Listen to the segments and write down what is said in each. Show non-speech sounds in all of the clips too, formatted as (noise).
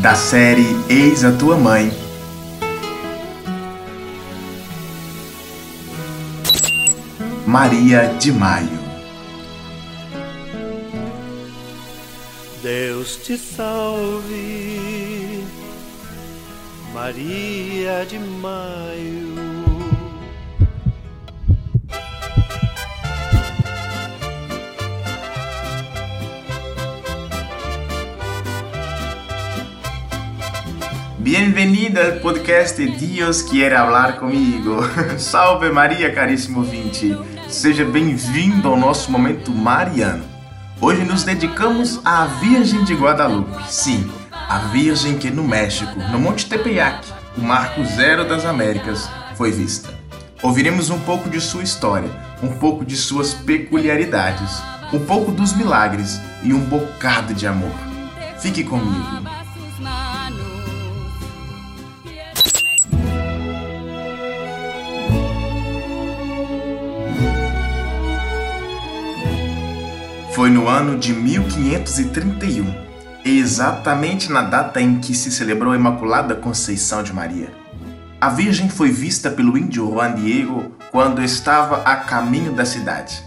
da série Eis a Tua Mãe. Maria de Maio. Deus te salve, Maria de Maio. Bem-vinda ao podcast Deus Quer Falar Comigo. (laughs) Salve Maria, caríssimo ouvinte. Seja bem-vindo ao nosso momento mariano. Hoje nos dedicamos à Virgem de Guadalupe. Sim, a Virgem que no México, no Monte Tepeyac, o marco zero das Américas, foi vista. Ouviremos um pouco de sua história, um pouco de suas peculiaridades, um pouco dos milagres e um bocado de amor. Fique comigo. Foi no ano de 1531, exatamente na data em que se celebrou a Imaculada Conceição de Maria. A Virgem foi vista pelo índio Juan Diego quando estava a caminho da cidade.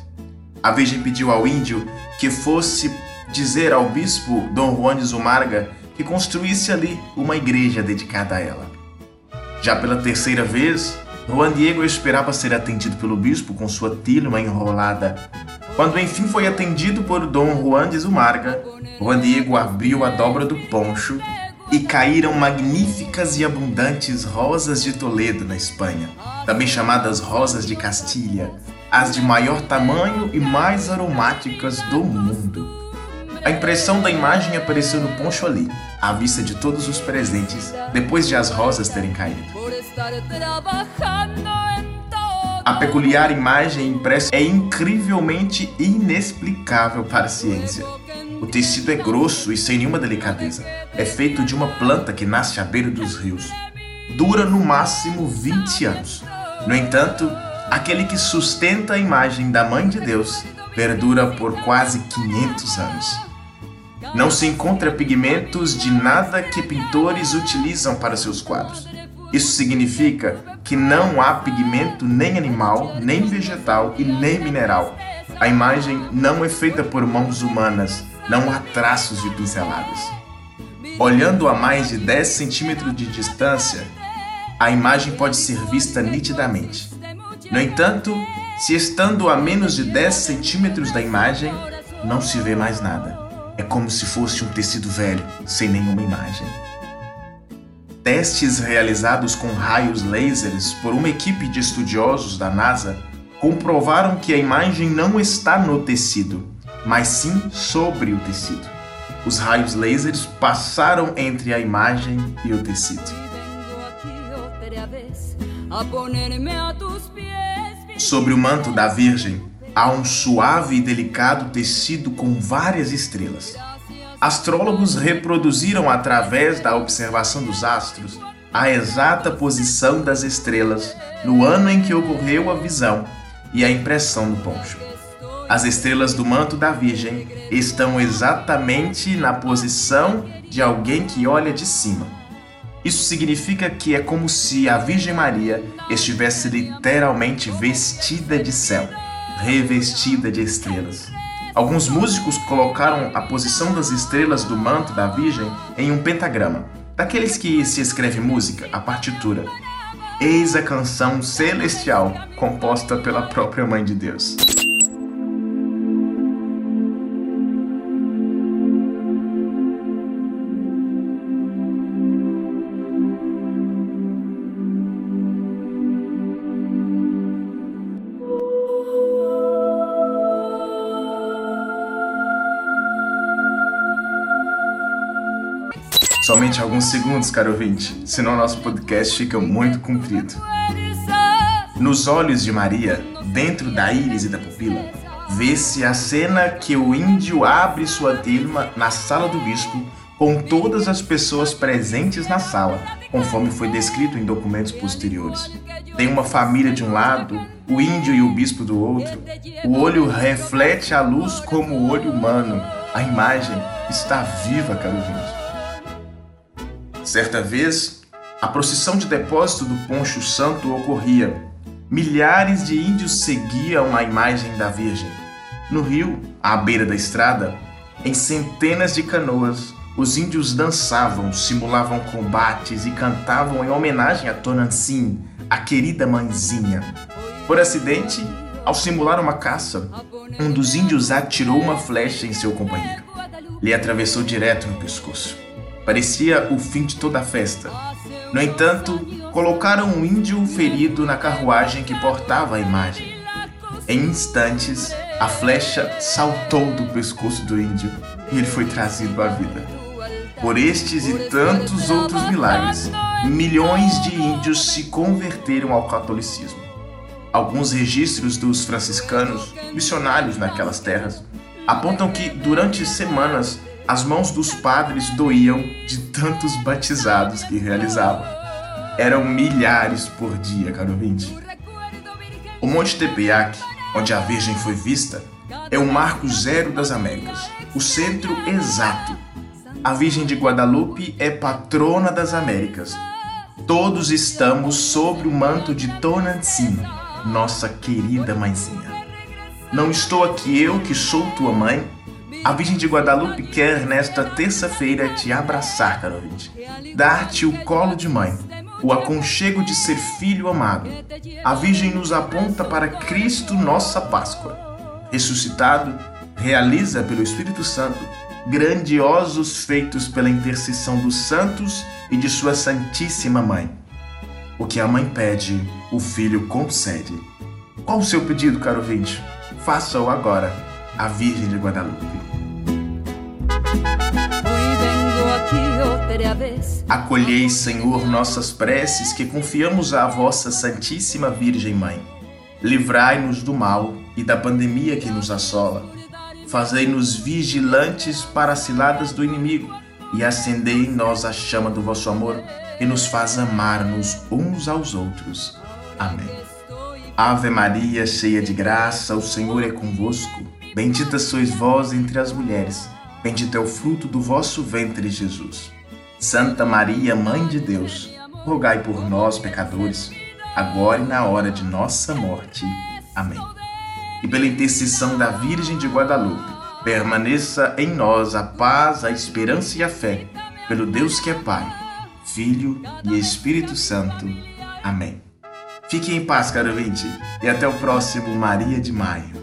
A Virgem pediu ao índio que fosse dizer ao bispo Dom Juan de Zumarga que construísse ali uma igreja dedicada a ela. Já pela terceira vez, Juan Diego esperava ser atendido pelo bispo com sua tilma enrolada quando enfim foi atendido por Dom Juan de Zumarga, Juan Diego abriu a dobra do poncho e caíram magníficas e abundantes rosas de Toledo, na Espanha, também chamadas rosas de Castilha, as de maior tamanho e mais aromáticas do mundo. A impressão da imagem apareceu no poncho ali, à vista de todos os presentes, depois de as rosas terem caído. A peculiar imagem impressa é incrivelmente inexplicável para a ciência. O tecido é grosso e sem nenhuma delicadeza. É feito de uma planta que nasce à beira dos rios. Dura no máximo 20 anos. No entanto, aquele que sustenta a imagem da Mãe de Deus perdura por quase 500 anos. Não se encontra pigmentos de nada que pintores utilizam para seus quadros. Isso significa que não há pigmento nem animal, nem vegetal e nem mineral. A imagem não é feita por mãos humanas, não há traços de pinceladas. Olhando a mais de 10 centímetros de distância, a imagem pode ser vista nitidamente. No entanto, se estando a menos de 10 centímetros da imagem, não se vê mais nada. É como se fosse um tecido velho, sem nenhuma imagem. Testes realizados com raios lasers por uma equipe de estudiosos da NASA comprovaram que a imagem não está no tecido, mas sim sobre o tecido. Os raios lasers passaram entre a imagem e o tecido. Sobre o manto da Virgem há um suave e delicado tecido com várias estrelas astrólogos reproduziram através da observação dos astros a exata posição das estrelas no ano em que ocorreu a visão e a impressão do poncho. As estrelas do manto da Virgem estão exatamente na posição de alguém que olha de cima. Isso significa que é como se a Virgem Maria estivesse literalmente vestida de céu, revestida de estrelas. Alguns músicos colocaram a posição das estrelas do manto da Virgem em um pentagrama, daqueles que se escreve música, a partitura. Eis a canção celestial composta pela própria Mãe de Deus. Somente alguns segundos, caro ouvinte, senão nosso podcast fica muito comprido. Nos olhos de Maria, dentro da íris e da pupila, vê-se a cena que o índio abre sua tilma na sala do bispo com todas as pessoas presentes na sala, conforme foi descrito em documentos posteriores. Tem uma família de um lado, o índio e o bispo do outro. O olho reflete a luz como o olho humano. A imagem está viva, caro ouvinte. Certa vez, a procissão de depósito do Poncho Santo ocorria. Milhares de índios seguiam a imagem da Virgem. No rio, à beira da estrada, em centenas de canoas, os índios dançavam, simulavam combates e cantavam em homenagem a Tonantzin, a querida mãezinha. Por acidente, ao simular uma caça, um dos índios atirou uma flecha em seu companheiro. Lhe atravessou direto no pescoço. Parecia o fim de toda a festa. No entanto, colocaram um índio ferido na carruagem que portava a imagem. Em instantes, a flecha saltou do pescoço do índio e ele foi trazido à vida. Por estes e tantos outros milagres, milhões de índios se converteram ao catolicismo. Alguns registros dos franciscanos, missionários naquelas terras, apontam que durante semanas as mãos dos padres doíam de tantos batizados que realizavam. Eram milhares por dia, caro ouvinte. O Monte Tepeyac, onde a Virgem foi vista, é o marco zero das Américas, o centro exato. A Virgem de Guadalupe é patrona das Américas. Todos estamos sobre o manto de Tonantzin, nossa querida mãezinha. Não estou aqui eu que sou tua mãe, a Virgem de Guadalupe quer nesta terça-feira te abraçar, caro ouvinte, dar-te o colo de mãe, o aconchego de ser filho amado. A Virgem nos aponta para Cristo, nossa Páscoa. Ressuscitado, realiza pelo Espírito Santo grandiosos feitos pela intercessão dos santos e de sua Santíssima Mãe. O que a mãe pede, o filho concede. Qual o seu pedido, caro ouvinte? Faça-o agora, a Virgem de Guadalupe. Acolhei, Senhor, nossas preces que confiamos à vossa Santíssima Virgem Mãe. Livrai-nos do mal e da pandemia que nos assola. Fazei-nos vigilantes para as ciladas do inimigo e acendei em nós a chama do vosso amor que nos faz amar-nos uns aos outros. Amém. Ave Maria, cheia de graça, o Senhor é convosco. Bendita sois vós entre as mulheres Bendito é o fruto do vosso ventre, Jesus. Santa Maria, Mãe de Deus, rogai por nós, pecadores, agora e na hora de nossa morte. Amém. E pela intercessão da Virgem de Guadalupe, permaneça em nós a paz, a esperança e a fé, pelo Deus que é Pai, Filho e Espírito Santo. Amém. Fique em paz, caro ouvinte, e até o próximo Maria de Maio.